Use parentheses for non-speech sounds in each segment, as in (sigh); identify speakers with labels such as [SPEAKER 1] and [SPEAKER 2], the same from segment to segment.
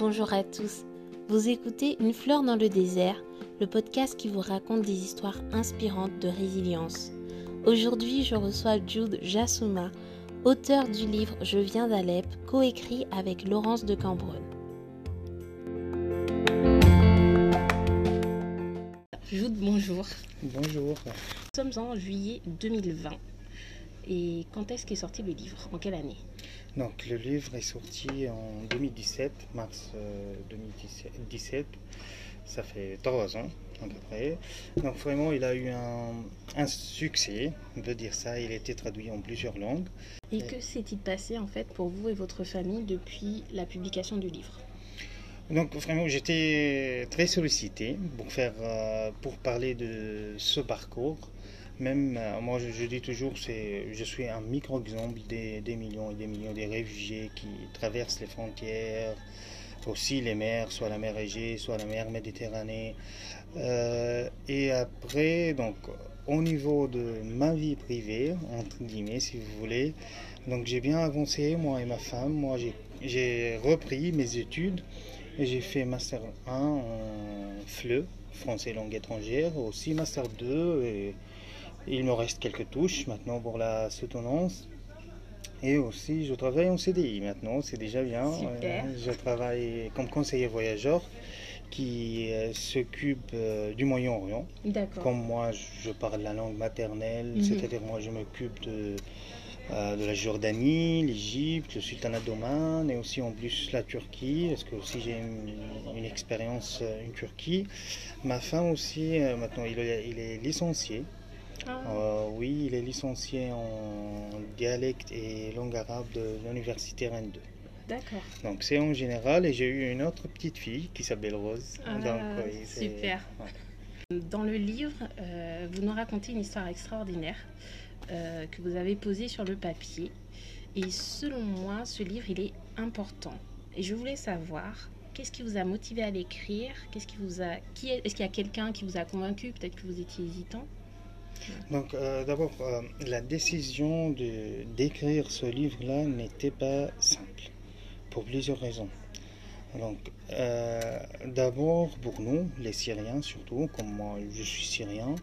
[SPEAKER 1] bonjour à tous. Vous écoutez Une fleur dans le désert, le podcast qui vous raconte des histoires inspirantes de résilience. Aujourd'hui, je reçois Jude Jassouma, auteur du livre Je viens d'Alep, coécrit avec Laurence de Cambronne. Jude, bonjour.
[SPEAKER 2] Bonjour.
[SPEAKER 1] Nous sommes en juillet 2020. Et quand est-ce qu'est sorti le livre? En quelle année?
[SPEAKER 2] Donc le livre est sorti en 2017, mars 2017. Euh, Ça fait trois ans à peu près. Donc vraiment il a eu un, succès, on peut dire ça. Il a été traduit en plusieurs langues.
[SPEAKER 1] Et, que s'est-il passé en fait pour vous et votre famille depuis la publication du livre?
[SPEAKER 2] Donc vraiment, j'étais très sollicité pour faire, euh, pour parler de ce parcours même, euh, moi je, dis toujours, c'est, je suis un micro-exemple des, millions et des millions de réfugiés qui traversent les frontières, aussi les mers, soit la mer Égée, soit la mer Méditerranée. Euh, et après, donc, au niveau de ma vie privée, entre guillemets, si vous voulez, donc j'ai bien avancé, moi et ma femme. Moi, j'ai repris mes études et j'ai fait Master 1 en FLE, français langue étrangère, aussi Master 2 et il me reste quelques touches maintenant pour la soutenance. Et aussi, je travaille en CDI maintenant, c'est déjà bien.
[SPEAKER 1] Super.
[SPEAKER 2] Euh, je travaille comme conseiller voyageur qui euh, s'occupe euh, du Moyen-Orient. Comme moi, je parle la langue maternelle, mhm. c'est-à-dire moi, je m'occupe de, de la Jordanie, l'Égypte, le sultanat d'Oman et aussi en plus la Turquie, parce que aussi j'ai une, une, expérience en Turquie. Ma femme aussi, maintenant, il il est licencié ah. Euh, oui, il est licencié en dialecte et langue arabe de l'université Rennes 2.
[SPEAKER 1] D'accord.
[SPEAKER 2] Donc c'est en général et j'ai eu une autre petite fille qui s'appelle Rose.
[SPEAKER 1] Ah, super. Dans le livre, euh, vous nous racontez une histoire extraordinaire euh, que vous avez posée sur le papier. Et selon moi, ce livre, il est important. Et je voulais savoir, qu'est-ce qui vous a motivé à l'écrire? Qu'est-ce qui vous a, qui est, est-ce qu'il y a quelqu'un qui vous a convaincu? Peut-être que vous étiez hésitant.
[SPEAKER 2] Donc euh, d'abord, euh, la décision de, d'écrire ce livre-là n'était pas simple, pour plusieurs raisons. Donc euh, d'abord pour nous, les Syriens surtout, comme moi je suis Syrien,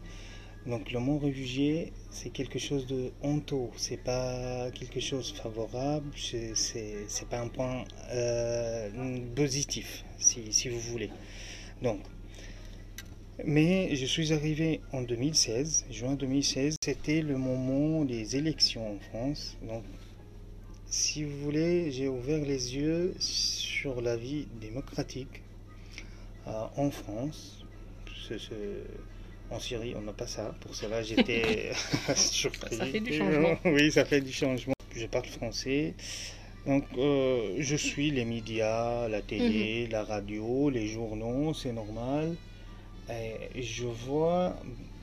[SPEAKER 2] donc le mot réfugié, c'est quelque chose de honteux, c'est pas quelque chose de favorable, c'est, pas un point positif, si, si vous voulez. Donc mais je suis arrivé en 2016, juin 2016, c'était le moment des élections en France. Donc, si vous voulez, j'ai ouvert les yeux sur la vie démocratique euh, en France. en Syrie, on n'a pas ça. Pour cela, j'étais (laughs) (laughs) surpris.
[SPEAKER 1] Ça fait du changement. (laughs)
[SPEAKER 2] oui, ça fait du changement. Je parle français. Donc, euh, je suis les médias, la télé, mhm. la radio, les journaux, c'est normal. Euh, je vois,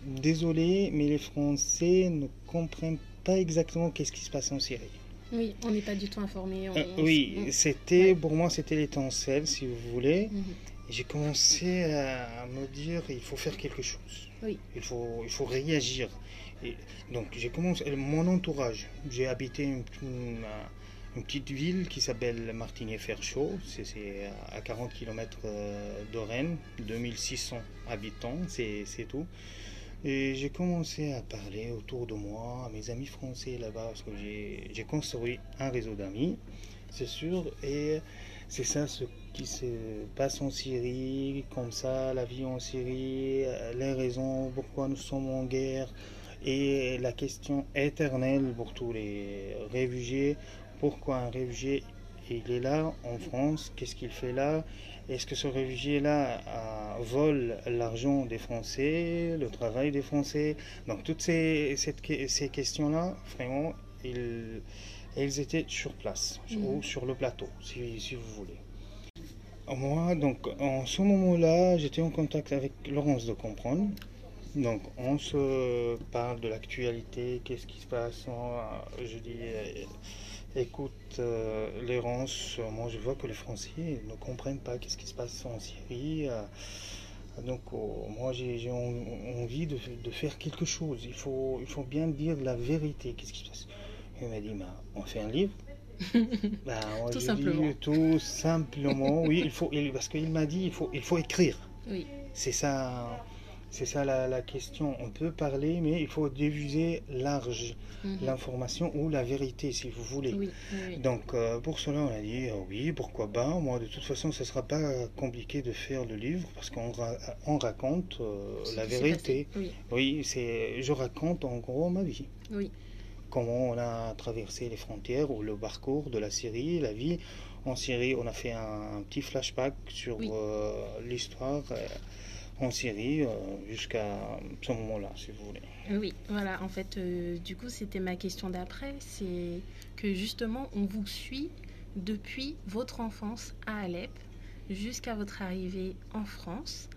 [SPEAKER 2] désolé, mais les Français ne comprennent pas exactement qu'est-ce qui se passe en Syrie.
[SPEAKER 1] Oui, on n'est pas du tout informé.
[SPEAKER 2] Euh, oui, c'était pour moi c'était l'étincelle, si vous voulez. Mhm. J'ai commencé à me dire il faut faire quelque chose.
[SPEAKER 1] Oui.
[SPEAKER 2] Il faut il faut réagir. Et donc j'ai commencé mon entourage. J'ai habité une, une petite ville qui s'appelle Martigny-Ferchaud, c'est à 40 km euh, de Rennes, 2600 habitants, c'est tout. Et j'ai commencé à parler autour de moi, à mes amis français là-bas, parce que j'ai construit un réseau d'amis, c'est sûr, et c'est ça ce qui se passe en Syrie, comme ça, la vie en Syrie, les raisons pourquoi nous sommes en guerre, et la question éternelle pour tous les réfugiés, pourquoi un réfugié il est là en France, qu'est-ce qu'il fait là? Est-ce que ce réfugié-là euh, vole l'argent des Français, le travail des Français? Donc toutes ces, ces questions-là, vraiment, ils, elles étaient sur place, ou mm. sur le plateau, si, si vous voulez. Moi, donc, en ce moment-là, j'étais en contact avec Laurence de Comprendre. Donc, on se parle de l'actualité, qu'est-ce qui se passe. Je dis, Écoute, euh, l'errance, moi je vois que les Français ne comprennent pas qu'est-ce qui se passe en Syrie. Euh, donc oh, moi j'ai envie de, faire quelque chose. Il faut, il faut bien dire la vérité. Qu'est-ce qui se passe? Il m'a dit, bah, on fait un livre. (laughs) Bah, moi,
[SPEAKER 1] Tout
[SPEAKER 2] je
[SPEAKER 1] simplement.
[SPEAKER 2] dis tout simplement, oui, il faut, il- parce qu'il m'a dit, il faut, il faut écrire.
[SPEAKER 1] Oui,
[SPEAKER 2] C'est ça, c'est ça la, la question. On peut parler, mais il faut diffuser large
[SPEAKER 1] mhm.
[SPEAKER 2] l'information ou la vérité, si vous voulez.
[SPEAKER 1] oui, oui, oui.
[SPEAKER 2] Donc euh, pour cela, on a dit euh, oui, pourquoi pas. Moi, de toute façon, ce ne sera pas compliqué de faire le livre parce qu'on ra- on raconte euh, la vérité.
[SPEAKER 1] Oui,
[SPEAKER 2] Oui, c'est, je raconte en gros ma vie.
[SPEAKER 1] oui,
[SPEAKER 2] Comment on a traversé les frontières ou le parcours de la Syrie, la vie en Syrie. On a fait un, petit flashback sur l'histoire en Syrie euh, jusqu'à ce moment-là, si vous voulez.
[SPEAKER 1] oui. Voilà, en fait, euh, du coup, c'était ma question d'après. C'est que justement, on vous suit depuis votre enfance à Alep jusqu'à votre arrivée en France.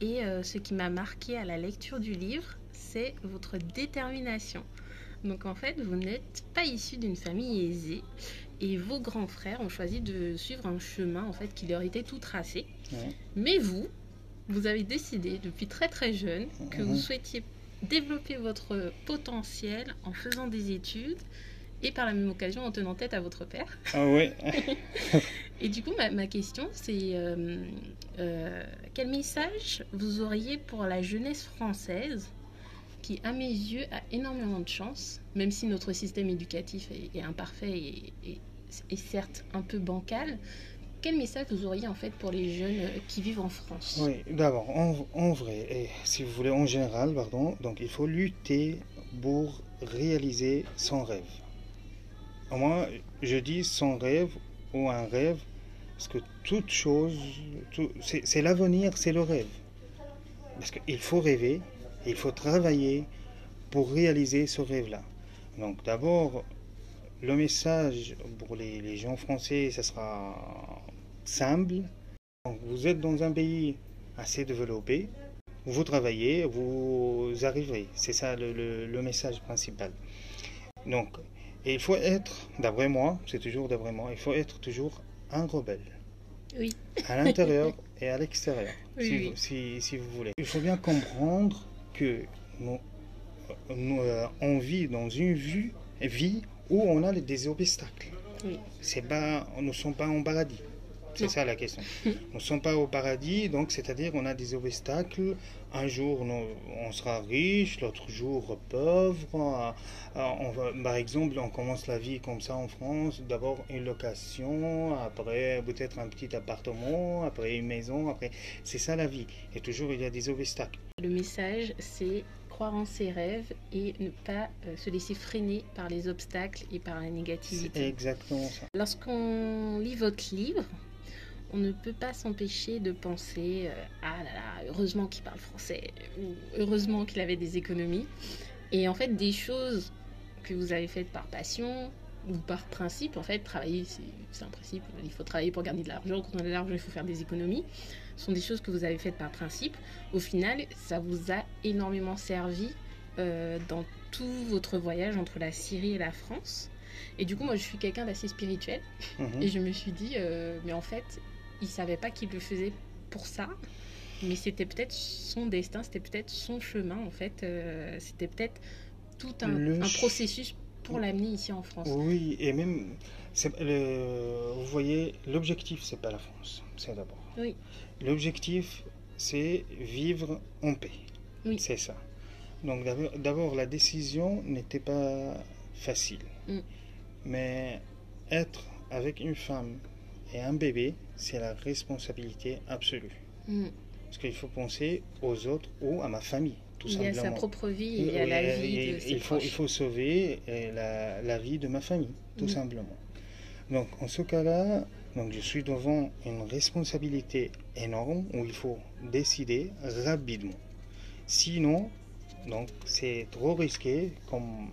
[SPEAKER 1] Et euh, ce qui m'a marqué à la lecture du livre, c'est votre détermination. Donc en fait, vous n'êtes pas issu d'une famille aisée et vos grands frères ont choisi de suivre un chemin en fait qui leur était tout tracé.
[SPEAKER 2] Ouais.
[SPEAKER 1] Mais vous, vous avez décidé depuis très très jeune que vous
[SPEAKER 2] Mhm.
[SPEAKER 1] souhaitiez développer votre potentiel en faisant des études et par la même occasion en tenant tête à votre père.
[SPEAKER 2] Ah ouais. (laughs)
[SPEAKER 1] Et du coup, ma, ma question, c'est euh, euh, quel message vous auriez pour la jeunesse française qui, à mes yeux, a énormément de chance, même si notre système éducatif est, est imparfait et, et- et certes un peu bancal. Quel message vous auriez en fait pour les jeunes euh, qui vivent en France?
[SPEAKER 2] Oui, d'abord, en, vrai, et si vous voulez, en général, pardon, donc il faut lutter pour réaliser son rêve. Moi, je dis son rêve ou un rêve, parce que toute chose, tout- c'est l'avenir, c'est le rêve. Parce qu'il faut rêver, il faut travailler pour réaliser ce rêve-là. Donc d'abord, le message pour les, les gens français, ça sera simple. Donc, vous êtes dans un pays assez développé, vous travaillez, vous arriverez. C'est ça le, le- le message principal. Donc, et il faut être, d'après moi, c'est toujours d'après moi, il faut être toujours un rebelle.
[SPEAKER 1] Oui.
[SPEAKER 2] À l'intérieur et à l'extérieur,
[SPEAKER 1] Oui,
[SPEAKER 2] si,
[SPEAKER 1] oui.
[SPEAKER 2] vous- si- si vous voulez. Il faut bien comprendre que nous, nous, euh, on vit dans une vie, vie où on a des obstacles.
[SPEAKER 1] Oui.
[SPEAKER 2] C'est pas, nous ne sommes pas en paradis. C'est ça la question. (laughs) Nous ne sommes pas au paradis, donc c'est-à-dire qu'on a des obstacles. Un jour, on sera riche, l'autre jour pauvre. Euh, on va, par exemple, on commence la vie comme ça en France. D'abord une location, après peut-être un petit appartement, après une maison. Après, c'est ça la vie. Et toujours il y a des obstacles.
[SPEAKER 1] Le message, c'est croire en ses rêves et ne pas euh, se laisser freiner par les obstacles et par la
[SPEAKER 2] C'est
[SPEAKER 1] négativité.
[SPEAKER 2] exactement ça.
[SPEAKER 1] Lorsqu'on lit votre livre, on ne peut pas s'empêcher de penser euh, ah là là, heureusement qu'il parle français ou heureusement qu'il avait des économies. Et en fait, des choses que vous avez faites par passion ou par principe, en fait, travailler, c'est un principe, il faut travailler pour gagner de l'argent. Quand on a de l'argent, il faut faire des économies. Ce sont des choses que vous avez faites par principe. Au final, ça vous a énormément servi euh, dans tout votre voyage entre la Syrie et la France. Et du coup, moi, je suis quelqu'un d'assez spirituel.
[SPEAKER 2] Mhm.
[SPEAKER 1] Et je me suis dit, euh, mais en fait, il savait pas qu'il le faisait pour ça. Mais c'était peut-être son destin, c'était peut-être son chemin, en fait. euh, c'était peut-être tout un,
[SPEAKER 2] Le
[SPEAKER 1] un
[SPEAKER 2] ch-
[SPEAKER 1] processus pour l'amener ici en France.
[SPEAKER 2] Oui, et même, le- vous voyez, l'objectif, c'est pas la France, c'est d'abord.
[SPEAKER 1] Oui.
[SPEAKER 2] L'objectif, c'est vivre en paix.
[SPEAKER 1] Oui.
[SPEAKER 2] C'est ça. Donc d'abord- d'abord, la décision n'était pas facile.
[SPEAKER 1] Mm.
[SPEAKER 2] Mais être avec une femme et un bébé, c'est la responsabilité absolue.
[SPEAKER 1] Mm.
[SPEAKER 2] Parce qu'il faut penser aux autres ou à ma famille, tout
[SPEAKER 1] Il y a sa propre vie et il y a la vie
[SPEAKER 2] et-
[SPEAKER 1] de ses
[SPEAKER 2] il faut, il faut sauver euh, la, la vie de ma famille, tout
[SPEAKER 1] Mhm.
[SPEAKER 2] simplement. Donc, en ce cas-là, donc je suis devant une responsabilité énorme où il faut décider rapidement. Sinon, donc c'est trop risqué. Comme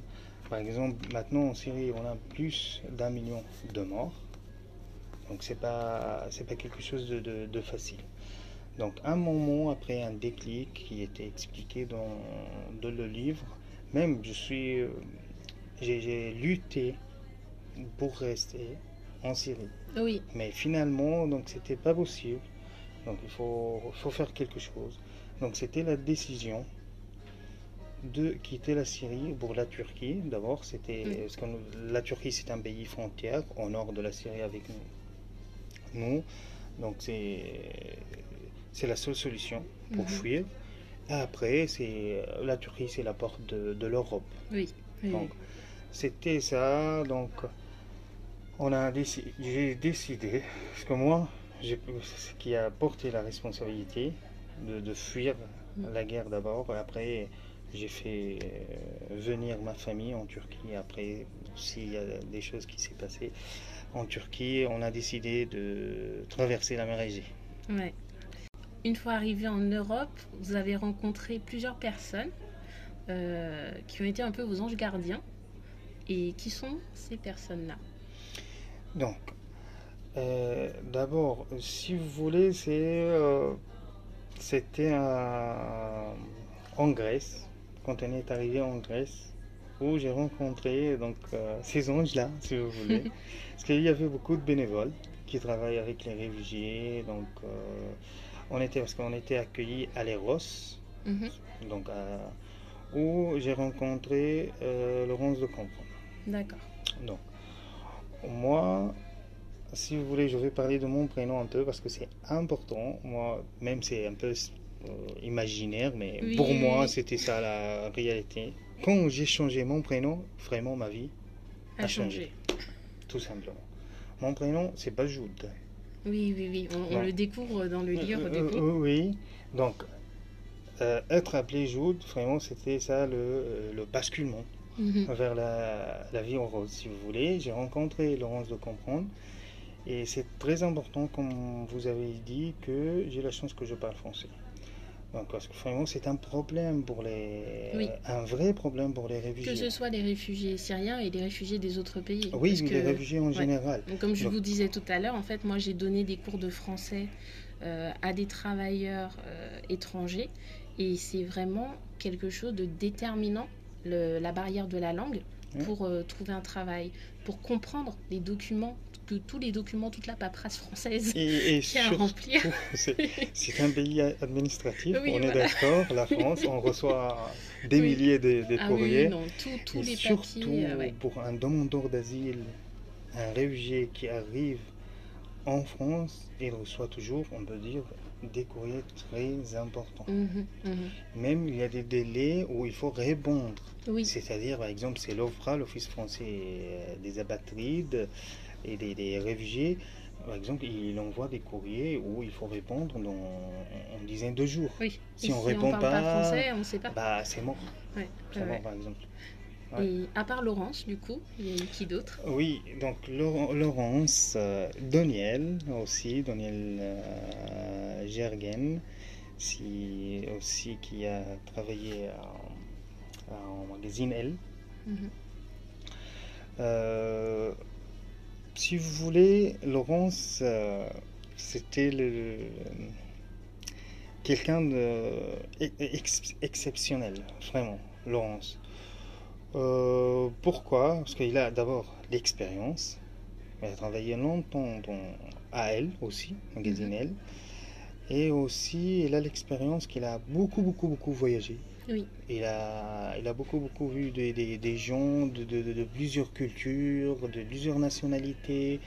[SPEAKER 2] par exemple, maintenant en Syrie, on a plus d'un million de morts. Donc, c'est pas, c'est pas quelque chose de, de- de facile. Donc, un moment après un déclic qui était expliqué dans, dans le livre, même je suis, euh, j'ai, lutté pour rester en Syrie.
[SPEAKER 1] Oui,
[SPEAKER 2] Mais finalement, donc c'était pas possible. Donc il faut, faut faire quelque chose. Donc c'était la décision de quitter la Syrie pour la Turquie. D'abord, c'était
[SPEAKER 1] Mm.
[SPEAKER 2] la Turquie c'est un pays frontière au nord de la Syrie avec nous. Nous, donc c'est c'est la seule solution pour
[SPEAKER 1] Mhm.
[SPEAKER 2] fuir. Et après, c'est la Turquie, c'est la porte de, de l'Europe.
[SPEAKER 1] Oui. oui,
[SPEAKER 2] Donc, c'était ça. Donc, on a décidé, j'ai décidé, parce que moi, j'ai- ce qui a porté la responsabilité de, de fuir
[SPEAKER 1] Mm.
[SPEAKER 2] la guerre d'abord. et Après, j'ai fait euh, venir ma famille en Turquie. Après, s'il y a des choses qui s'est passées en Turquie, on a décidé de traverser la mer Égée.
[SPEAKER 1] Ouais. Une fois arrivé en Europe, vous avez rencontré plusieurs personnes euh, qui ont été un peu vos anges gardiens. Et qui sont ces personnes-là?
[SPEAKER 2] Donc, euh, d'abord, si vous voulez, c'est, euh, c'était en Grèce, quand on est arrivé en Grèce, où j'ai rencontré donc euh, ces anges-là, (laughs) si vous voulez, parce qu'il y avait beaucoup de bénévoles qui travaillent avec les réfugiés. Donc, euh, on était parce qu'on était accueillis à l'Eros,
[SPEAKER 1] Mhm.
[SPEAKER 2] donc à- où j'ai rencontré euh, Laurence de Comprendre.
[SPEAKER 1] D'accord.
[SPEAKER 2] Donc, moi, si vous voulez, je vais parler de mon prénom un peu parce que c'est important. Moi, même c'est un peu euh, imaginaire, mais
[SPEAKER 1] Oui,
[SPEAKER 2] pour
[SPEAKER 1] oui,
[SPEAKER 2] moi,
[SPEAKER 1] oui.
[SPEAKER 2] c'était ça la réalité. Quand j'ai changé mon prénom, vraiment ma vie,
[SPEAKER 1] A
[SPEAKER 2] A changé.
[SPEAKER 1] changé.
[SPEAKER 2] tout simplement. Mon prénom, c'est Bajoud.
[SPEAKER 1] Oui, oui, oui. On, le découvre dans le livre,
[SPEAKER 2] Euh,
[SPEAKER 1] coup.
[SPEAKER 2] euh, oui, donc euh, être appelé Joud, vraiment, c'était ça le, le basculement.
[SPEAKER 1] Mhm.
[SPEAKER 2] vers la, la vie en rose, si vous voulez. J'ai rencontré Laurence de Comprendre et c'est très important, comme vous avez dit, que j'ai la chance que je parle français. Donc, parce que vraiment, c'est un problème pour les.
[SPEAKER 1] Oui.
[SPEAKER 2] Un vrai problème pour les
[SPEAKER 1] Que
[SPEAKER 2] réfugiés.
[SPEAKER 1] ce soit les réfugiés syriens et les réfugiés des autres pays.
[SPEAKER 2] Oui,
[SPEAKER 1] Parce
[SPEAKER 2] les
[SPEAKER 1] que-
[SPEAKER 2] réfugiés en
[SPEAKER 1] ouais.
[SPEAKER 2] général.
[SPEAKER 1] Donc, comme je
[SPEAKER 2] Donc-
[SPEAKER 1] vous disais tout à l'heure, en fait, moi, j'ai donné des cours de français euh, à des travailleurs euh, étrangers. Et c'est vraiment quelque chose de déterminant, le- la barrière de la langue, pour euh, trouver un travail, pour comprendre les documents, que tous les documents, toute la paperasse française
[SPEAKER 2] Et, et (laughs)
[SPEAKER 1] à remplir. (laughs)
[SPEAKER 2] c'est un pays administratif,
[SPEAKER 1] Oui,
[SPEAKER 2] on est
[SPEAKER 1] voilà.
[SPEAKER 2] d'accord, la (laughs) France, on reçoit des
[SPEAKER 1] Oui.
[SPEAKER 2] milliers de, de
[SPEAKER 1] Ah
[SPEAKER 2] courriers.
[SPEAKER 1] oui, non,
[SPEAKER 2] Et
[SPEAKER 1] les
[SPEAKER 2] surtout
[SPEAKER 1] papiers. euh, ouais.
[SPEAKER 2] pour un demandeur d'asile, un réfugié qui arrive en France, il reçoit toujours, on peut dire, des courriers très importants.
[SPEAKER 1] Mhm, mhm.
[SPEAKER 2] Même il y a des délais où il faut répondre.
[SPEAKER 1] Oui,
[SPEAKER 2] C'est-à-dire, par exemple, c'est l'OFRA, l'Office français euh, des apatrides et des, des réfugiés. Par exemple, il envoie des courriers où il faut répondre dans une dizaine de jours.
[SPEAKER 1] oui.
[SPEAKER 2] Si
[SPEAKER 1] Et
[SPEAKER 2] on répond
[SPEAKER 1] parle
[SPEAKER 2] pas,
[SPEAKER 1] pas français, on ne sait pas.
[SPEAKER 2] Bah, c'est mort.
[SPEAKER 1] Ouais,
[SPEAKER 2] C'est
[SPEAKER 1] ouais,
[SPEAKER 2] mort,
[SPEAKER 1] ouais.
[SPEAKER 2] par exemple. ouais.
[SPEAKER 1] Et à part Laurence, du coup, il y a eu qui d'autre?
[SPEAKER 2] Oui, donc Laurence, euh, Daniel aussi, Daniel euh, Gergen, si, aussi qui a travaillé en, en magazine Elle.
[SPEAKER 1] Mhm.
[SPEAKER 2] Euh, si vous voulez, Laurence, euh, c'était le, quelqu'un de ex- exceptionnel, vraiment, Laurence. Euh, pourquoi? Parce qu'il a d'abord l'expérience. Il a travaillé longtemps dans, à Elle aussi, magazine Elle. Et aussi, il a l'expérience qu'il a beaucoup, beaucoup, beaucoup voyagé.
[SPEAKER 1] Oui.
[SPEAKER 2] Il a, il a beaucoup, beaucoup vu des, des, des gens de, de- plusieurs cultures, de plusieurs nationalités.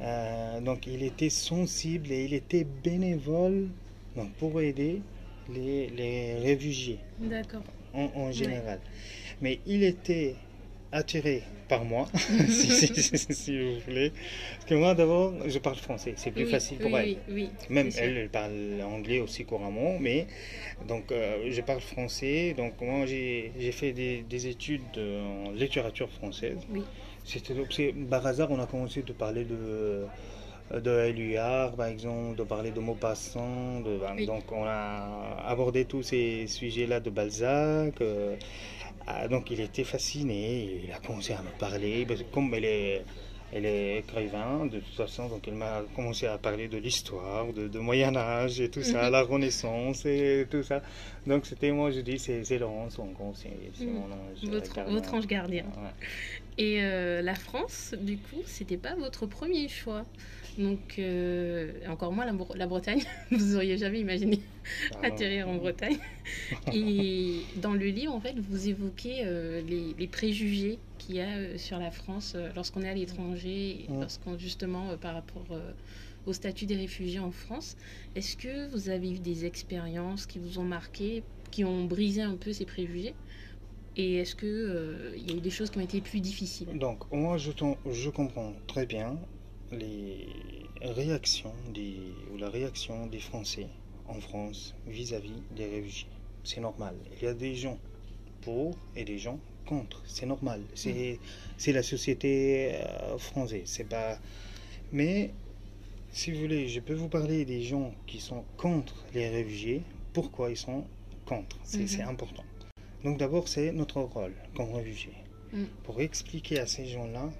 [SPEAKER 2] Euh, donc, il était sensible et il était bénévole donc, pour aider les, les réfugiés
[SPEAKER 1] D'accord.
[SPEAKER 2] en, en général. Mais il était attiré par moi, (laughs) si, si- si- si vous voulez. Parce que moi, d'abord, je parle français. C'est plus
[SPEAKER 1] Oui,
[SPEAKER 2] facile pour
[SPEAKER 1] oui,
[SPEAKER 2] elle.
[SPEAKER 1] Oui, oui,
[SPEAKER 2] Même elle, elle parle anglais aussi couramment, mais donc euh, je parle français. Donc moi j'ai fait des, des études en littérature française.
[SPEAKER 1] Oui.
[SPEAKER 2] C'était par hasard on a commencé de parler de de par exemple, de parler de Maupassant, de, ben, donc on a abordé tous ces sujets-là de Balzac. euh, ah, donc il était fasciné, il a commencé à me parler, parce que comme elle est elle est écrivain de toute façon, donc elle m'a commencé à parler de l'histoire, de, Moyen Âge et tout ça, mhm. la Renaissance et tout ça. Donc c'était moi, je dis, c'est Laurence, c'est
[SPEAKER 1] mon ange. Votre, votre ange gardien. Et euh, la France, du coup, c'était pas votre premier choix? Donc, euh, encore moins la, Bretagne, (laughs) vous auriez jamais imaginé ah (laughs) atterrir en Bretagne. (laughs) Et dans le livre, en fait, vous évoquez euh, les, préjugés qu'il y a sur la France lorsqu'on est à l'étranger, lorsqu'on justement par rapport au statut des réfugiés en France. Est-ce que vous avez eu des expériences qui vous ont marqué, qui ont brisé un peu ces préjugés? Et est-ce qu'il euh, il y a eu des choses qui ont été plus difficiles?
[SPEAKER 2] Donc, moi, je, je comprends très bien les réactions des, ou la réaction des Français en France vis-à-vis des réfugiés. C'est normal. Il y a des gens pour et des gens contre. C'est normal. C'est mm. la société euh, française. C'est pas. Mais si vous voulez, je peux vous parler des gens qui sont contre les réfugiés. Pourquoi ils sont contre? C'est mm-hmm. important. Donc d'abord, c'est notre rôle comme réfugiés, mm. pour expliquer à ces gens-là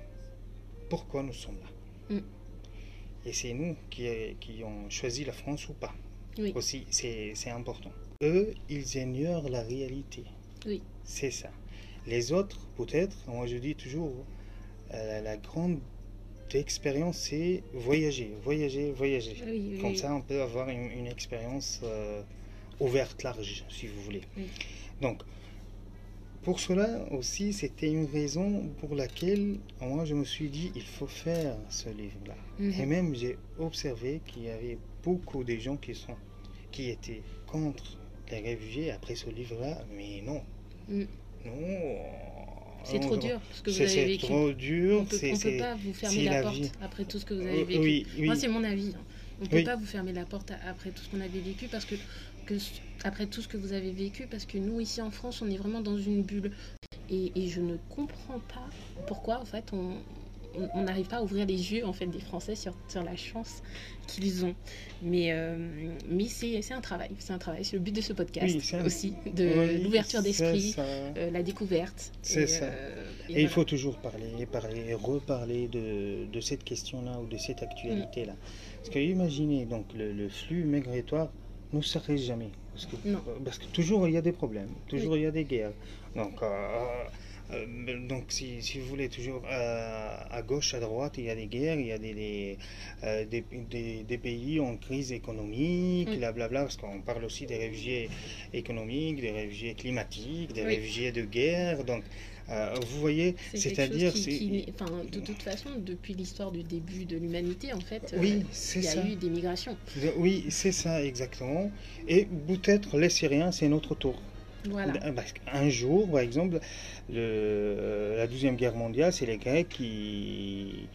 [SPEAKER 2] pourquoi nous sommes là. Mm. Et c'est nous qui, qui avons choisi la France ou pas. Oui. Aussi, c'est important. Eux, ils ignorent la réalité.
[SPEAKER 1] Oui.
[SPEAKER 2] C'est ça. Les autres, peut-être, moi je dis toujours, euh, la grande expérience, c'est voyager, voyager, voyager. Comme ça, on peut avoir une, expérience euh, ouverte, large, si vous voulez. Donc, pour cela aussi, c'était une raison pour laquelle moi je me suis dit il faut faire ce livre-là. Mhm. Et même j'ai observé qu'il y avait beaucoup de gens qui sont qui étaient contre les réfugiés après ce livre-là, mais non, mm. non.
[SPEAKER 1] C'est trop dur ce que vous avez vécu.
[SPEAKER 2] C'est trop dur.
[SPEAKER 1] On ne peut pas vous fermer la, porte après tout ce que vous avez vécu. Moi, c'est mon avis. Hein. On ne peut pas vous fermer la porte après tout ce qu'on avait vécu parce que que après tout ce que vous avez vécu, parce que nous, ici en France, on est vraiment dans une bulle. Et, je ne comprends pas pourquoi, en fait, on n'arrive pas à ouvrir les yeux en fait des Français sur, sur la chance qu'ils ont. Mais, euh, mais c'est un travail, c'est un travail, c'est le but de ce podcast aussi, de l'ouverture d'esprit, euh, la découverte.
[SPEAKER 2] C'est ça. Euh, et, il faut toujours parler, parler, reparler de, de cette question-là ou de cette actualité-là. Parce que imaginez donc le, le flux migratoire ne s'arrête jamais. Parce que, parce que, toujours il y a des problèmes, toujours il y a des guerres. Donc, euh, euh, donc si, si, vous voulez, toujours euh, à gauche, à droite, il y a des guerres, il y a des, des, des, pays en crise économique, blablabla, parce qu'on parle aussi des réfugiés économiques, des réfugiés climatiques, des réfugiés de guerre. Donc, euh, vous voyez, c'est-à-dire.
[SPEAKER 1] Enfin, de toute façon, depuis l'histoire du début de l'humanité, en fait, oui, euh, il y a eu des migrations.
[SPEAKER 2] Oui, c'est ça, exactement. Et peut-être les Syriens, c'est notre tour.
[SPEAKER 1] Voilà.
[SPEAKER 2] Un jour, par exemple, le, la Deuxième Guerre mondiale, c'est les Grecs qui,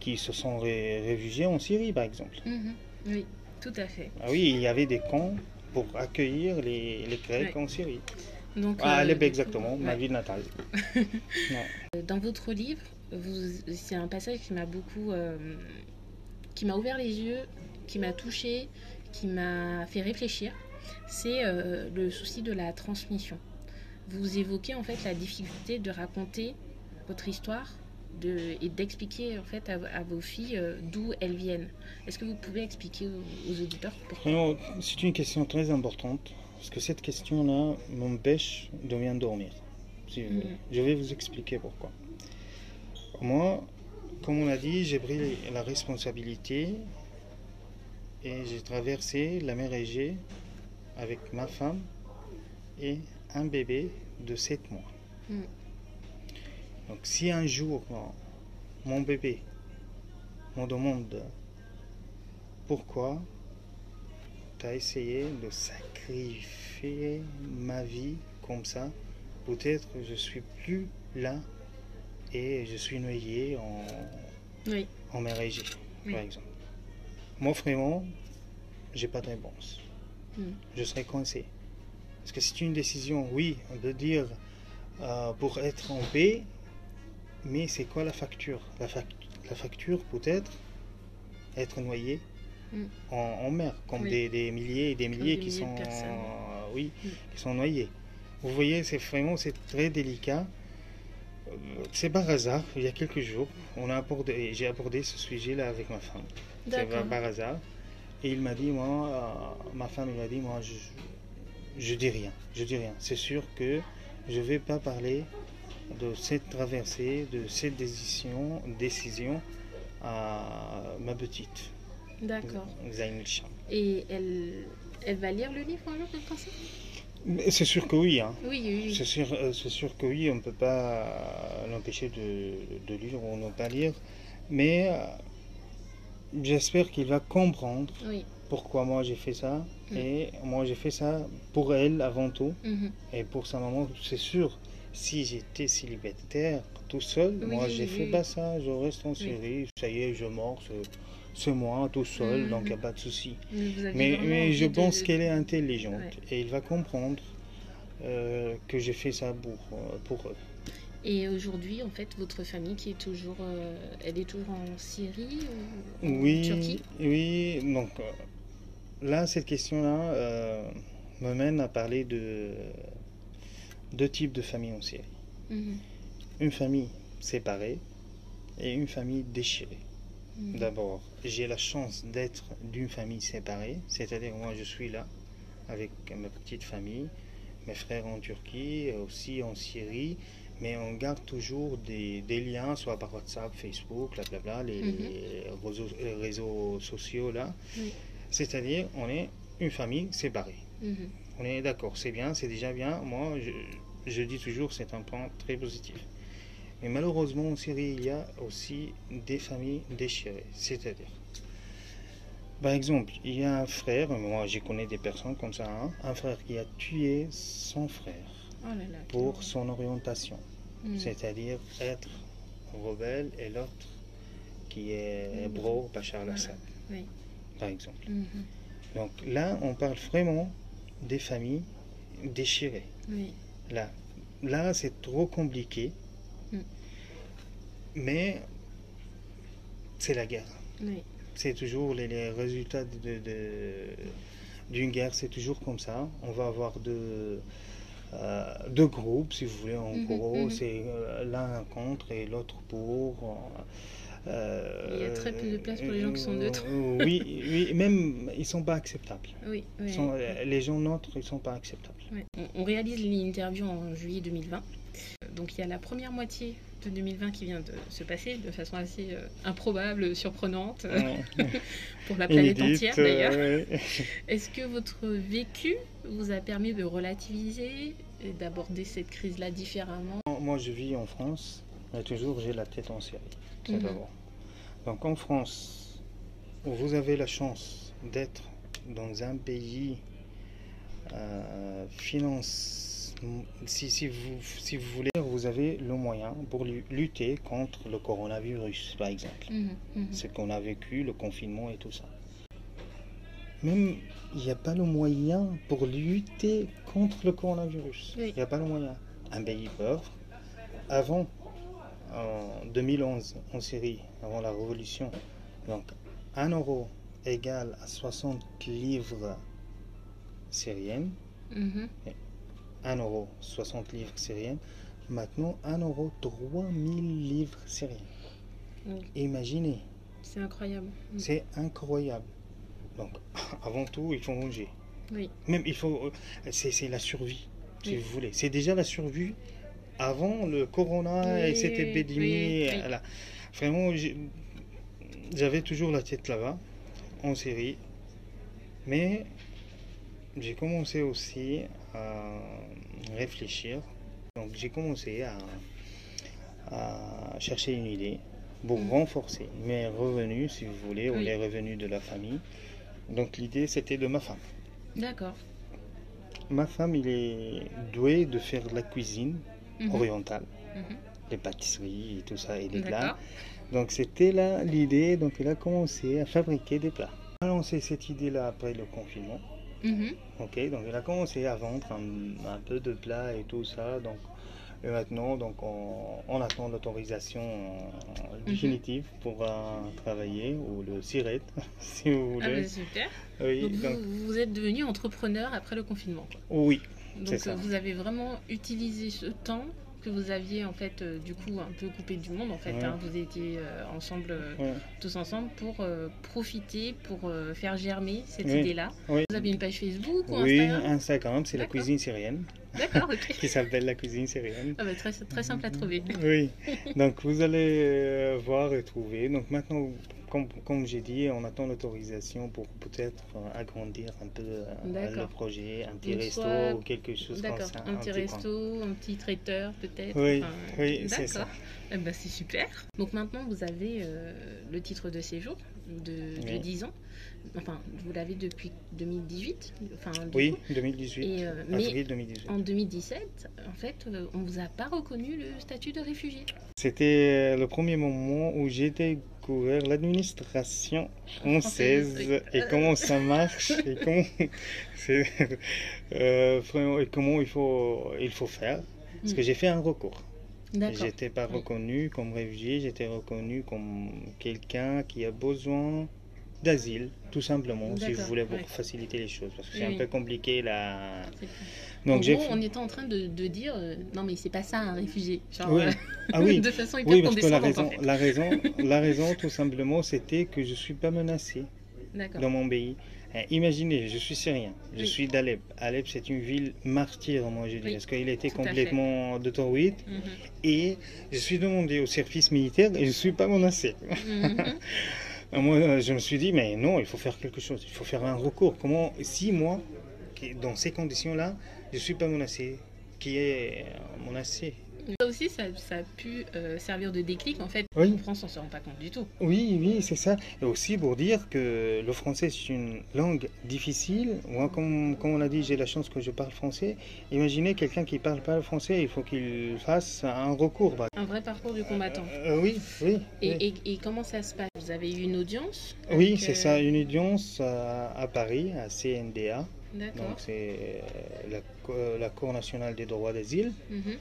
[SPEAKER 2] qui se sont réfugiés en Syrie, par exemple.
[SPEAKER 1] Mhm. Oui, tout à fait.
[SPEAKER 2] Ah oui, il y avait des camps pour accueillir les, les Grecs en Syrie. Donc, ah, euh, exactement, ma ville natale. (laughs)
[SPEAKER 1] Dans votre livre, c'est un passage qui m'a beaucoup, euh, qui m'a ouvert les yeux, qui m'a touché, qui m'a fait réfléchir. C'est euh, le souci de la transmission. Vous évoquez en fait la difficulté de raconter votre histoire de, et d'expliquer en fait à, vos filles d'où elles viennent. Est-ce que vous pouvez expliquer aux, aux auditeurs pourquoi?
[SPEAKER 2] C'est une question très importante parce que cette question-là m'empêche de bien dormir. Mm. Je vais vous expliquer pourquoi. Moi, comme on a dit, j'ai pris la responsabilité et j'ai traversé la mer Égée avec ma femme et un bébé de 7 mois. Mm. Donc si un jour mon bébé me demande pourquoi tu as essayé de sacrifier sacrifier ma vie comme ça, peut-être je suis plus là et je suis noyé en, en mer Égée, par exemple. Moi, vraiment, j'ai pas de réponse. Hmm. Je serais coincé. Parce que c'est une décision, oui, on peut dire euh, pour être en paix, mais c'est quoi la facture? La, la facture peut-être être noyé Mm. en, mer, comme des, milliers et des milliers qui sont, oui, mm. qui sont noyés. Vous voyez, c'est vraiment c'est très délicat. c'est par hasard, il y a quelques jours, on a abordé, j'ai abordé ce sujet-là avec ma femme. C'est par, hasard. Et il m'a dit, moi, euh, ma femme, il m'a dit, moi, je, je dis rien, je dis rien. C'est sûr que je vais pas parler de cette traversée, de cette décision, décision à ma petite,
[SPEAKER 1] D'accord. Et elle, elle va lire le livre un jour,
[SPEAKER 2] C'est sûr que oui, hein.
[SPEAKER 1] Oui, oui, oui.
[SPEAKER 2] C'est sûr, euh, c'est sûr que oui, on ne peut pas euh, l'empêcher de, de lire ou ne pas lire, mais euh, j'espère qu'il va comprendre
[SPEAKER 1] Oui.
[SPEAKER 2] pourquoi moi j'ai fait ça,
[SPEAKER 1] Mm.
[SPEAKER 2] et moi j'ai fait ça pour elle avant tout,
[SPEAKER 1] Mhm.
[SPEAKER 2] et pour sa maman, c'est sûr, si j'étais célibataire tout seul, moi j'ai fait pas ça, je reste en Syrie, ça y est, je mords, c'est- moi tout seul,
[SPEAKER 1] Mhm.
[SPEAKER 2] donc il n'y a pas de souci.
[SPEAKER 1] Mais,
[SPEAKER 2] Mais, je
[SPEAKER 1] de-
[SPEAKER 2] pense qu'elle est intelligente
[SPEAKER 1] Ouais.
[SPEAKER 2] et il va comprendre euh, que j'ai fait ça pour, euh, pour eux.
[SPEAKER 1] Et aujourd'hui, en fait, votre famille qui est toujours, euh, elle est toujours en Syrie ou en
[SPEAKER 2] Oui,
[SPEAKER 1] Turquie?
[SPEAKER 2] oui. Donc là, cette question-là euh, me mène à parler de deux types de familles en Syrie.
[SPEAKER 1] Mhm.
[SPEAKER 2] Une famille séparée et une famille déchirée.
[SPEAKER 1] Mhm.
[SPEAKER 2] D'abord, j'ai la chance d'être d'une famille séparée, c'est-à-dire moi je suis là avec ma petite famille, mes frères en Turquie, aussi en Syrie, mais on garde toujours des, des liens, soit par WhatsApp, Facebook, blablabla, les, les réseaux, les réseaux sociaux là.
[SPEAKER 1] Oui.
[SPEAKER 2] C'est-à-dire, on est une famille séparée.
[SPEAKER 1] Mhm.
[SPEAKER 2] On est d'accord, c'est bien, c'est déjà bien. Moi, je, je dis toujours, c'est un point très positif. Mais malheureusement, en Syrie, il y a aussi des familles déchirées. C'est-à-dire, par exemple, il y a un frère, moi j'ai connais des personnes comme ça, hein, un frère qui a tué son frère
[SPEAKER 1] Oh là là. quelle
[SPEAKER 2] pour son orientation,
[SPEAKER 1] Mhm.
[SPEAKER 2] c'est-à-dire être rebelle et l'autre qui est
[SPEAKER 1] Mhm.
[SPEAKER 2] bro Bachar al-Assad,
[SPEAKER 1] Oui.
[SPEAKER 2] par exemple.
[SPEAKER 1] Mhm.
[SPEAKER 2] Donc là, on parle vraiment des familles déchirées.
[SPEAKER 1] Oui.
[SPEAKER 2] Là, là c'est trop compliqué. Mais c'est la guerre.
[SPEAKER 1] Oui.
[SPEAKER 2] C'est toujours les, les résultats de, de- d'une guerre, c'est toujours comme ça. On va avoir deux, euh, deux groupes, si vous voulez, en
[SPEAKER 1] Mhm,
[SPEAKER 2] gros.
[SPEAKER 1] mhm.
[SPEAKER 2] C'est euh, l'un contre et l'autre pour. euh,
[SPEAKER 1] Il y a très peu de place pour les gens qui sont neutres.
[SPEAKER 2] oui, oui, même ils sont pas acceptables. (laughs)
[SPEAKER 1] Oui.
[SPEAKER 2] Sont- les gens neutres, ils sont pas acceptables.
[SPEAKER 1] Ouais. On, on réalise l'interview en juillet 2020. Euh, Donc il y a la première moitié de 2020 qui vient de se passer de façon assez euh, improbable, surprenante euh, (laughs) pour la planète
[SPEAKER 2] Inédite,
[SPEAKER 1] entière d'ailleurs.
[SPEAKER 2] euh, ouais.
[SPEAKER 1] Est-ce que votre vécu vous a permis de relativiser et d'aborder cette crise-là différemment?
[SPEAKER 2] Moi, je vis en France, mais toujours j'ai la tête en Syrie. C'est
[SPEAKER 1] Mhm.
[SPEAKER 2] d'abord. Donc en France, où vous avez la chance d'être dans un pays euh, finance, si, si, vous, si vous voulez, vous avez le moyen pour lu- lutter contre le coronavirus, par exemple.
[SPEAKER 1] Mhm, mhm.
[SPEAKER 2] Ce qu'on a vécu, le confinement et tout ça. Même, il n'y a pas le moyen pour lutter contre le coronavirus.
[SPEAKER 1] Oui.
[SPEAKER 2] Il n'y a pas le moyen. Un pays pauvre, avant, en 2011, en Syrie, avant la révolution, donc 1 euro égale à 60 livres syriennes,
[SPEAKER 1] Mhm.
[SPEAKER 2] 1 euro 60 livres syriennes, maintenant 1 euro 3000 livres syriennes.
[SPEAKER 1] Oui.
[SPEAKER 2] Imaginez.
[SPEAKER 1] C'est incroyable. Mhm.
[SPEAKER 2] C'est incroyable. Donc, (laughs) avant tout, il faut manger.
[SPEAKER 1] Oui.
[SPEAKER 2] Même, il faut. C'est c'est la survie, si
[SPEAKER 1] Oui.
[SPEAKER 2] vous voulez. C'est déjà la survie avant le corona et cette épidémie. là. Vraiment, j'avais toujours la tête là-bas, en Syrie. Mais j'ai commencé aussi à réfléchir. Donc, j'ai commencé à, à chercher une idée pour
[SPEAKER 1] Mhm.
[SPEAKER 2] renforcer mes revenus, si vous voulez, ou les revenus de la famille. Donc, l'idée, c'était de ma femme.
[SPEAKER 1] D'accord.
[SPEAKER 2] Ma femme, il est douée de faire de la cuisine
[SPEAKER 1] Mhm,
[SPEAKER 2] orientale,
[SPEAKER 1] mhm.
[SPEAKER 2] les pâtisseries et tout ça, et des plats. Donc c'était là l'idée, donc elle a commencé à fabriquer des plats. Elle a lancé cette idée-là après le confinement.
[SPEAKER 1] Mhm.
[SPEAKER 2] Ok, donc elle a commencé à vendre un, un peu de plats et tout ça. Donc et maintenant, donc on, on attend l'autorisation euh,
[SPEAKER 1] Mhm.
[SPEAKER 2] définitive pour euh, travailler ou le SIRET, (laughs) si vous
[SPEAKER 1] Ah
[SPEAKER 2] voulez.
[SPEAKER 1] bah, super.
[SPEAKER 2] oui,
[SPEAKER 1] Donc,
[SPEAKER 2] donc,
[SPEAKER 1] vous, vous êtes devenu entrepreneur après le confinement. quoi.
[SPEAKER 2] oui,
[SPEAKER 1] Donc
[SPEAKER 2] ça.
[SPEAKER 1] vous avez vraiment utilisé ce temps que vous aviez en fait euh, du coup un peu coupé du monde en fait.
[SPEAKER 2] Ouais.
[SPEAKER 1] hein. vous étiez euh, ensemble, euh,
[SPEAKER 2] Ouais.
[SPEAKER 1] tous ensemble pour profiter, pour faire germer cette
[SPEAKER 2] Oui.
[SPEAKER 1] idée-là.
[SPEAKER 2] Oui.
[SPEAKER 1] Vous avez une page Facebook ou
[SPEAKER 2] Oui,
[SPEAKER 1] Instagram
[SPEAKER 2] Instagram, c'est la cuisine syrienne,
[SPEAKER 1] D'accord, ok. (laughs)
[SPEAKER 2] qui s'appelle la cuisine syrienne.
[SPEAKER 1] Ah bah, très, très simple à trouver.
[SPEAKER 2] Oui, (laughs) donc vous allez voir et trouver. Donc maintenant, comme, comme j'ai dit, on attend l'autorisation pour peut-être euh, agrandir un peu euh, le projet, un petit resto
[SPEAKER 1] soit-
[SPEAKER 2] ou quelque chose comme
[SPEAKER 1] D'accord,
[SPEAKER 2] ça.
[SPEAKER 1] un petit
[SPEAKER 2] coin.
[SPEAKER 1] resto, un petit traiteur peut-être.
[SPEAKER 2] Oui,
[SPEAKER 1] enfin,
[SPEAKER 2] oui, c'est ça.
[SPEAKER 1] D'accord. Eh ben, c'est super. Donc maintenant, vous avez euh, le titre de séjour de, de
[SPEAKER 2] Oui.
[SPEAKER 1] 10 ans. Enfin, vous l'avez depuis 2018. Enfin,
[SPEAKER 2] Oui,
[SPEAKER 1] coup.
[SPEAKER 2] 2018,
[SPEAKER 1] Et, euh, mais
[SPEAKER 2] avril 2018.
[SPEAKER 1] en 2017, en fait, on vous a pas reconnu le statut de réfugié.
[SPEAKER 2] C'était le premier moment où j'ai découvert l'administration française
[SPEAKER 1] Française,
[SPEAKER 2] et comment ça marche et (laughs) comment, (laughs) euh, et comment il, faut, il faut faire. Parce
[SPEAKER 1] Mm.
[SPEAKER 2] que j'ai fait un recours. J'étais pas reconnu comme réfugié, j'étais reconnu comme quelqu'un qui a besoin d'asile, tout simplement, si vous voulez pour faciliter les choses. Parce que
[SPEAKER 1] Oui,
[SPEAKER 2] c'est un peu compliqué là. Donc j'ai
[SPEAKER 1] on était en train de, de dire euh, non mais c'est pas ça un réfugié. Genre,
[SPEAKER 2] Oui.
[SPEAKER 1] euh,
[SPEAKER 2] Ah oui, (laughs)
[SPEAKER 1] de façon hyper
[SPEAKER 2] Oui, parce que la raison,
[SPEAKER 1] en fait.
[SPEAKER 2] la raison, (laughs) la raison, tout simplement, c'était que je suis pas menacé dans mon pays. Euh, imaginez, je suis syrien, je
[SPEAKER 1] Oui.
[SPEAKER 2] suis d'Alep. Alep, c'est une ville martyre, moi je dis, parce qu'il était
[SPEAKER 1] tout
[SPEAKER 2] complètement détruite.
[SPEAKER 1] Mhm.
[SPEAKER 2] Et je suis demandé au service militaire et je suis pas menacé.
[SPEAKER 1] Mhm. (laughs)
[SPEAKER 2] Moi, euh, je me suis dit, mais non, il faut faire quelque chose, il faut faire un recours. Comment, si moi, dans ces conditions-là, je suis pas menacé, qui est euh, menacé
[SPEAKER 1] Ça aussi, ça, ça a pu euh, servir de déclic. En fait,
[SPEAKER 2] Oui.
[SPEAKER 1] en France, on se rend pas compte du tout.
[SPEAKER 2] Oui, oui, c'est ça. Et aussi pour dire que le français, c'est une langue difficile. Moi, comme, comme on a dit, j'ai la chance que je parle français. Imaginez quelqu'un qui parle pas le français, il faut qu'il fasse un recours. bah.
[SPEAKER 1] Un vrai parcours du combattant.
[SPEAKER 2] Euh, oui, oui.
[SPEAKER 1] Et,
[SPEAKER 2] oui.
[SPEAKER 1] et- et comment ça se passe? Vous avez eu une audience
[SPEAKER 2] Oui, c'est
[SPEAKER 1] euh,
[SPEAKER 2] ça, une audience à, à Paris, à CNDA.
[SPEAKER 1] D'accord.
[SPEAKER 2] Donc, c'est euh, la, co- la Cour nationale des droits d'asile.
[SPEAKER 1] Mhm.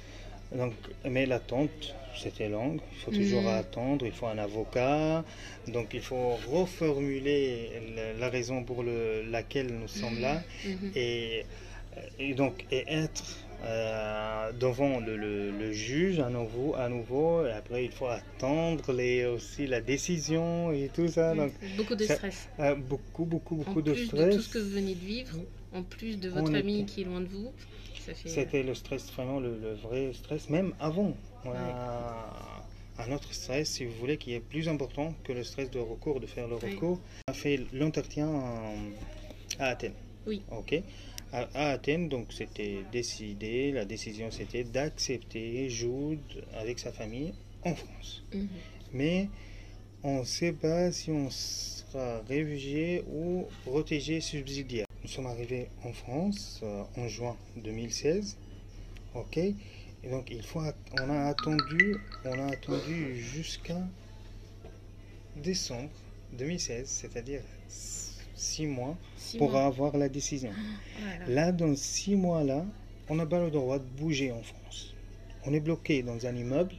[SPEAKER 2] Donc, mais l'attente, c'était longue. Il faut toujours
[SPEAKER 1] Mhm.
[SPEAKER 2] attendre. Il faut un avocat. Donc, il faut reformuler la, la raison pour le- laquelle nous sommes là.
[SPEAKER 1] Mhm.
[SPEAKER 2] Et, et donc, et être euh, devant le, le- le juge à nouveau, à nouveau. Et après, il faut attendre les, aussi la décision et tout ça. Donc,
[SPEAKER 1] Beaucoup de
[SPEAKER 2] ça-
[SPEAKER 1] stress.
[SPEAKER 2] euh, beaucoup, beaucoup, beaucoup
[SPEAKER 1] en
[SPEAKER 2] de
[SPEAKER 1] plus
[SPEAKER 2] stress.
[SPEAKER 1] de tout ce que vous venez de vivre, en plus de votre famille qui est loin de vous, ça.
[SPEAKER 2] C'était le stress, vraiment le, le vrai stress, même avant. On a un autre stress, si vous voulez, qui est plus important que le stress de recours, de faire le recours. On a fait l'entretien en- à Athènes.
[SPEAKER 1] Oui.
[SPEAKER 2] Ok. À, à Athènes, donc c'était décidé, la décision c'était d'accepter Jude avec sa famille en France.
[SPEAKER 1] Mhm.
[SPEAKER 2] Mais on ne sait pas si on sera réfugié ou protégé subsidiaire. Nous sommes arrivés en France euh, en juin 2016. Ok. Et donc il faut, on a attendu, on a attendu jusqu'à décembre 2016, c'est-à-dire six mois
[SPEAKER 1] Six
[SPEAKER 2] pour
[SPEAKER 1] mois.
[SPEAKER 2] avoir la décision.
[SPEAKER 1] Voilà.
[SPEAKER 2] Là, dans six mois-là, on n'a pas le droit de bouger en France. On est bloqué dans un immeuble,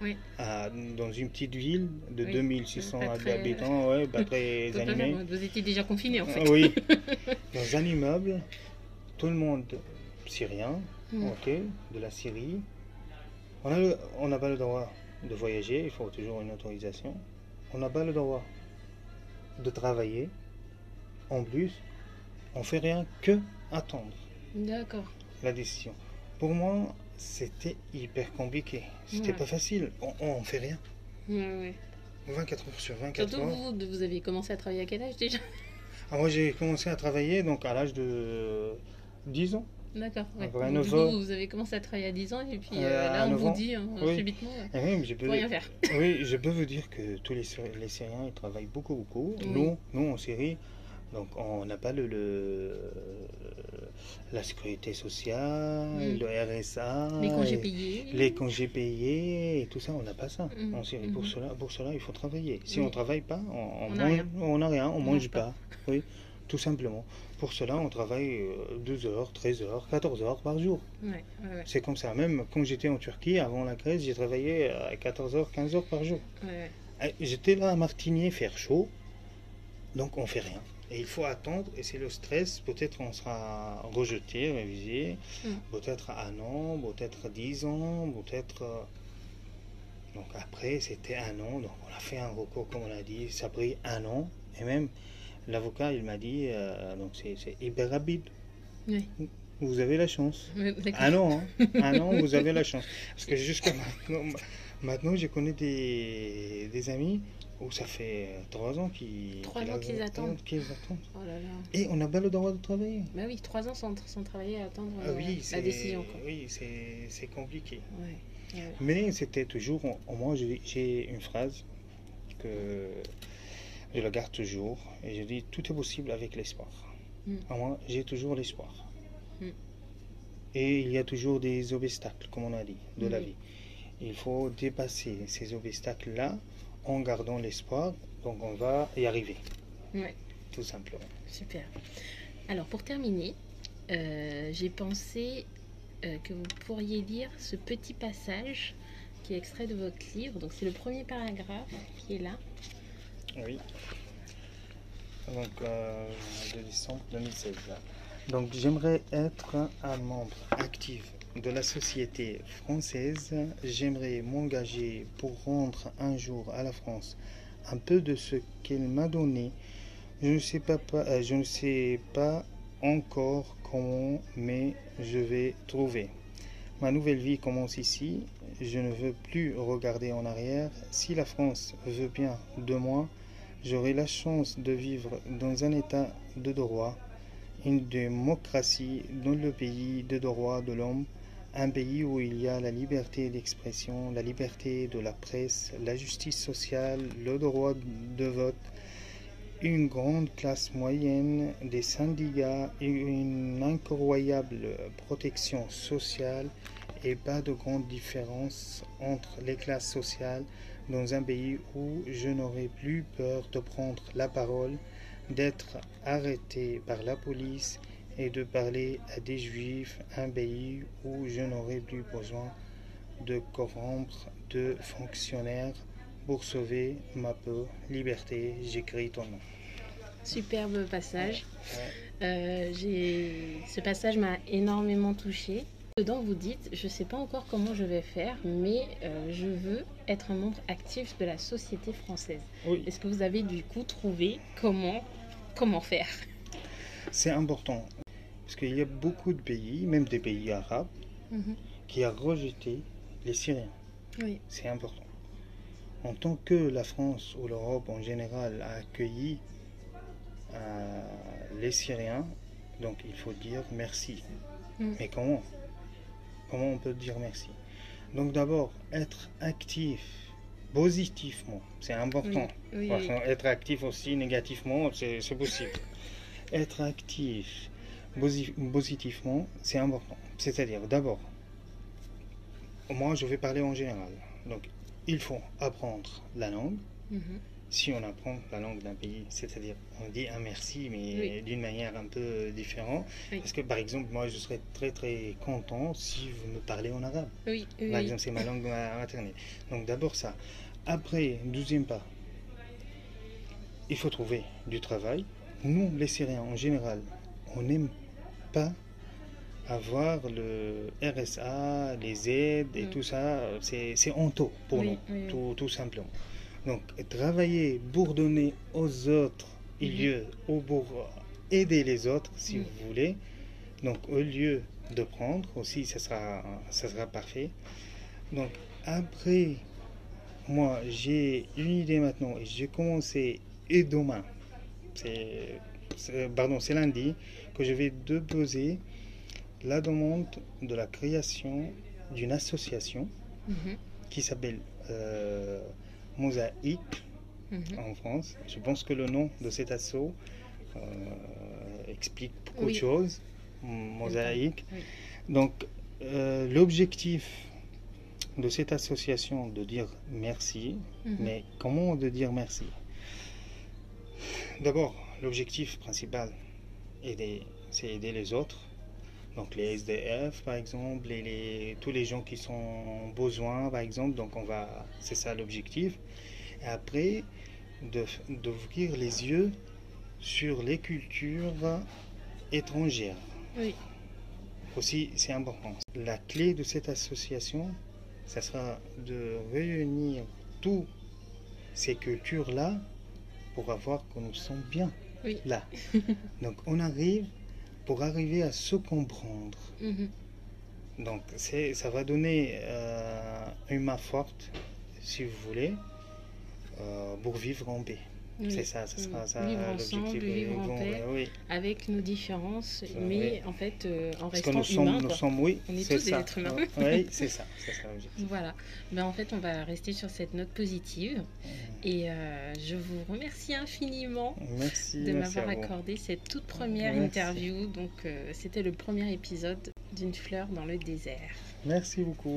[SPEAKER 1] Oui.
[SPEAKER 2] à- dans une petite ville de
[SPEAKER 1] Oui,
[SPEAKER 2] 2600
[SPEAKER 1] pas très-
[SPEAKER 2] habitants, ouais, pas très (laughs)
[SPEAKER 1] Vous étiez déjà confiné en fait.
[SPEAKER 2] Ah oui, (laughs) dans un immeuble, tout le monde syrien,
[SPEAKER 1] Mm.
[SPEAKER 2] ok, de la Syrie. On n'a pas le droit de voyager, il faut toujours une autorisation. On n'a pas le droit de travailler. En plus, on fait rien que attendre
[SPEAKER 1] D'accord.
[SPEAKER 2] la décision. Pour moi, c'était hyper compliqué. C'était
[SPEAKER 1] Ouais.
[SPEAKER 2] pas facile. On, on fait rien.
[SPEAKER 1] Ouais, ouais.
[SPEAKER 2] 24 heures sur 24
[SPEAKER 1] Surtout
[SPEAKER 2] heures.
[SPEAKER 1] vous, vous avez commencé à travailler à quel âge déjà?
[SPEAKER 2] Ah, moi, j'ai commencé à travailler donc à l'âge de 10 ans.
[SPEAKER 1] D'accord. Ouais. Donc, vous, avez commencé à travailler à 10 ans et puis
[SPEAKER 2] Euh,
[SPEAKER 1] euh, là on vous
[SPEAKER 2] ans.
[SPEAKER 1] dit hein,
[SPEAKER 2] Oui.
[SPEAKER 1] subitement, euh,
[SPEAKER 2] Et oui, je peux,
[SPEAKER 1] rien faire. (laughs)
[SPEAKER 2] oui, je peux vous dire que tous les, Syri- les Syriens ils travaillent beaucoup, beaucoup.
[SPEAKER 1] Oui.
[SPEAKER 2] Nous, nous, en Syrie, donc on n'a pas le, le- la sécurité sociale,
[SPEAKER 1] Mm.
[SPEAKER 2] le RSA,
[SPEAKER 1] Les congés payés.
[SPEAKER 2] les congés payés et tout ça, on n'a pas ça Syrie. Pour,
[SPEAKER 1] mhm.
[SPEAKER 2] cela, pour cela, il faut travailler. Si
[SPEAKER 1] Oui.
[SPEAKER 2] on ne travaille pas, on
[SPEAKER 1] On
[SPEAKER 2] on
[SPEAKER 1] n'a rien.
[SPEAKER 2] on rien, on ne
[SPEAKER 1] mange pas.
[SPEAKER 2] pas. Oui, tout simplement. Pour cela, on travaille euh, 12 heures, 13 heures, 14 heures par jour.
[SPEAKER 1] Ouais, ouais, ouais.
[SPEAKER 2] C'est comme ça. Même quand j'étais en Turquie, avant la Grèce, j'ai travaillé à 14 heures, 15 heures par jour. Euh, J'étais là à Martigny, faire chaud. Donc on fait rien. Et il faut attendre, et c'est le stress. Peut-être on sera rejeté, révisé,
[SPEAKER 1] Mm.
[SPEAKER 2] peut-être un an, peut-être dix ans, peut-être. euh, Donc après, c'était un an, donc on a fait un recours, comme on a dit, ça a pris un an, et même l'avocat, il m'a dit, euh, donc c'est hyper rapide.
[SPEAKER 1] Oui.
[SPEAKER 2] Vous avez la chance.
[SPEAKER 1] Oui.
[SPEAKER 2] Un an, hein. un an, vous avez la (laughs) chance. Parce que jusqu'à maintenant, maintenant je connais des, des amis où ça fait trois ans qu'ils
[SPEAKER 1] Trois ans qu'ils attendent.
[SPEAKER 2] qu'ils attendent.
[SPEAKER 1] Oh là là.
[SPEAKER 2] Et on n'a pas le droit de travailler.
[SPEAKER 1] Bah oui, trois ans sans, sans travailler à attendre
[SPEAKER 2] Ah
[SPEAKER 1] euh,
[SPEAKER 2] oui,
[SPEAKER 1] la décision. Quoi.
[SPEAKER 2] Oui, c'est compliqué.
[SPEAKER 1] Ouais.
[SPEAKER 2] Mais c'était toujours, au moins j'ai- j'ai une phrase que je la garde toujours, et je dis tout est possible avec l'espoir.
[SPEAKER 1] Mm.
[SPEAKER 2] Au moins j'ai toujours l'espoir.
[SPEAKER 1] Mm.
[SPEAKER 2] Et il y a toujours des obstacles, comme on a dit, de la vie. Il faut dépasser ces obstacles-là en gardant l'espoir, donc on va y arriver,
[SPEAKER 1] Ouais.
[SPEAKER 2] tout simplement.
[SPEAKER 1] Super. Alors pour terminer, euh, j'ai pensé euh, que vous pourriez lire ce petit passage qui est extrait de votre livre. Donc c'est le premier paragraphe qui est là.
[SPEAKER 2] Oui. Donc, euh, de décembre 2016. Donc, j'aimerais être un membre actif de la société française. J'aimerais m'engager pour rendre un jour à la France un peu de ce qu'elle m'a donné. Je ne sais pas, euh, je ne sais pas encore comment, mais je vais trouver. Ma nouvelle vie commence ici. Je ne veux plus regarder en arrière. Si la France veut bien de moi, j'aurai la chance de vivre dans un état de droit, une démocratie dans le pays de droit de l'homme, un pays où il y a la liberté d'expression, la liberté de la presse, la justice sociale, le droit de vote, une grande classe moyenne, des syndicats, une incroyable protection sociale et pas de grande différence entre les classes sociales dans un pays où je n'aurai plus peur de prendre la parole, d'être arrêté par la police et de parler à des juifs, un pays où je n'aurai plus besoin de corrompre de fonctionnaires pour sauver ma peau. Liberté, j'écris ton nom.
[SPEAKER 1] Superbe passage.
[SPEAKER 2] Ouais.
[SPEAKER 1] Euh, j'ai- Ce passage m'a énormément touchée. Dedans, vous dites, je ne sais pas encore comment je vais faire, mais euh, je veux être un membre actif de la société française.
[SPEAKER 2] Oui,
[SPEAKER 1] Est-ce que vous avez du coup trouvé comment, comment faire?
[SPEAKER 2] C'est important. Qu'il y a beaucoup de pays, même des pays arabes, qui ont rejeté les Syriens.
[SPEAKER 1] Oui.
[SPEAKER 2] C'est important. En tant que la France ou l'Europe en général a accueilli euh, les Syriens, donc il faut dire merci.
[SPEAKER 1] Mm.
[SPEAKER 2] Mais comment? Comment on peut dire merci? Donc d'abord, être actif positivement, c'est important.
[SPEAKER 1] Oui, oui.
[SPEAKER 2] Être actif aussi négativement, c'est possible. (laughs) Être actif positivement, c'est important. C'est-à-dire, d'abord, moi je vais parler en général. Donc, il faut apprendre la langue.
[SPEAKER 1] Mhm.
[SPEAKER 2] Si on apprend la langue d'un pays, c'est-à-dire, on dit un merci, mais
[SPEAKER 1] Oui.
[SPEAKER 2] d'une manière un peu différente.
[SPEAKER 1] Oui.
[SPEAKER 2] Parce que, par exemple, moi je serais très très content si vous me parlez en arabe.
[SPEAKER 1] Oui, oui,
[SPEAKER 2] Par exemple, c'est ma langue ma- maternelle. Donc d'abord ça. Après, deuxième pas, il faut trouver du travail. Nous, les Syriens, en général, on n'aime pas avoir le RSA, les aides et
[SPEAKER 1] Mm.
[SPEAKER 2] tout ça. C'est honteux pour
[SPEAKER 1] Oui,
[SPEAKER 2] nous,
[SPEAKER 1] oui.
[SPEAKER 2] Tout, tout simplement. Donc, travailler pour donner aux autres
[SPEAKER 1] Mhm.
[SPEAKER 2] lieu ou pour aider les autres, si
[SPEAKER 1] Mm.
[SPEAKER 2] vous voulez. Donc, au lieu de prendre aussi, ça sera, ça sera parfait. Donc, après, moi, j'ai une idée maintenant et j'ai commencé, et demain, c'est- pardon, c'est lundi, que je vais déposer la demande de la création d'une association
[SPEAKER 1] Mhm.
[SPEAKER 2] qui s'appelle euh, Mosaïque
[SPEAKER 1] Mhm.
[SPEAKER 2] en France. Je pense que le nom de cet assaut euh, explique beaucoup
[SPEAKER 1] Oui.
[SPEAKER 2] de choses. Mosaïque.
[SPEAKER 1] Oui.
[SPEAKER 2] Donc, euh, l'objectif de cette association de dire merci,
[SPEAKER 1] Mhm.
[SPEAKER 2] mais comment de dire merci? D'abord, l'objectif principal, aider- c'est aider les autres. Donc les SDF par exemple, et les, tous les gens qui sont en besoin par exemple. Donc on va, c'est ça l'objectif. Et après, de- d'ouvrir les yeux sur les cultures étrangères.
[SPEAKER 1] Oui.
[SPEAKER 2] Aussi, c'est important. La clé de cette association, ça sera de réunir toutes ces cultures-là pour avoir que nous sommes bien
[SPEAKER 1] Oui.
[SPEAKER 2] là. (laughs) Donc, on arrive pour arriver à se comprendre.
[SPEAKER 1] Mhm.
[SPEAKER 2] Donc, c'est, ça va donner euh, une main forte, si vous voulez, euh, pour vivre en paix.
[SPEAKER 1] Oui.
[SPEAKER 2] C'est ça, ce sera ça
[SPEAKER 1] Vivre ensemble, vivre en paix.
[SPEAKER 2] oui.
[SPEAKER 1] Avec nos différences,
[SPEAKER 2] Euh,
[SPEAKER 1] mais en fait euh, en
[SPEAKER 2] Parce que
[SPEAKER 1] restant
[SPEAKER 2] nous sommes,
[SPEAKER 1] humains.
[SPEAKER 2] nous
[SPEAKER 1] quoi.
[SPEAKER 2] sommes, oui,
[SPEAKER 1] On est
[SPEAKER 2] c'est
[SPEAKER 1] tous des
[SPEAKER 2] ça.
[SPEAKER 1] êtres humains.
[SPEAKER 2] Oui, c'est ça, c'est ça l'objectif.
[SPEAKER 1] Voilà. Ben, en fait, on va rester sur cette note positive. Et euh, je vous remercie infiniment
[SPEAKER 2] Merci,
[SPEAKER 1] de m'avoir accordé cette toute première
[SPEAKER 2] Merci.
[SPEAKER 1] interview. Donc, euh, c'était le premier épisode d'une fleur dans le désert.
[SPEAKER 2] Merci beaucoup.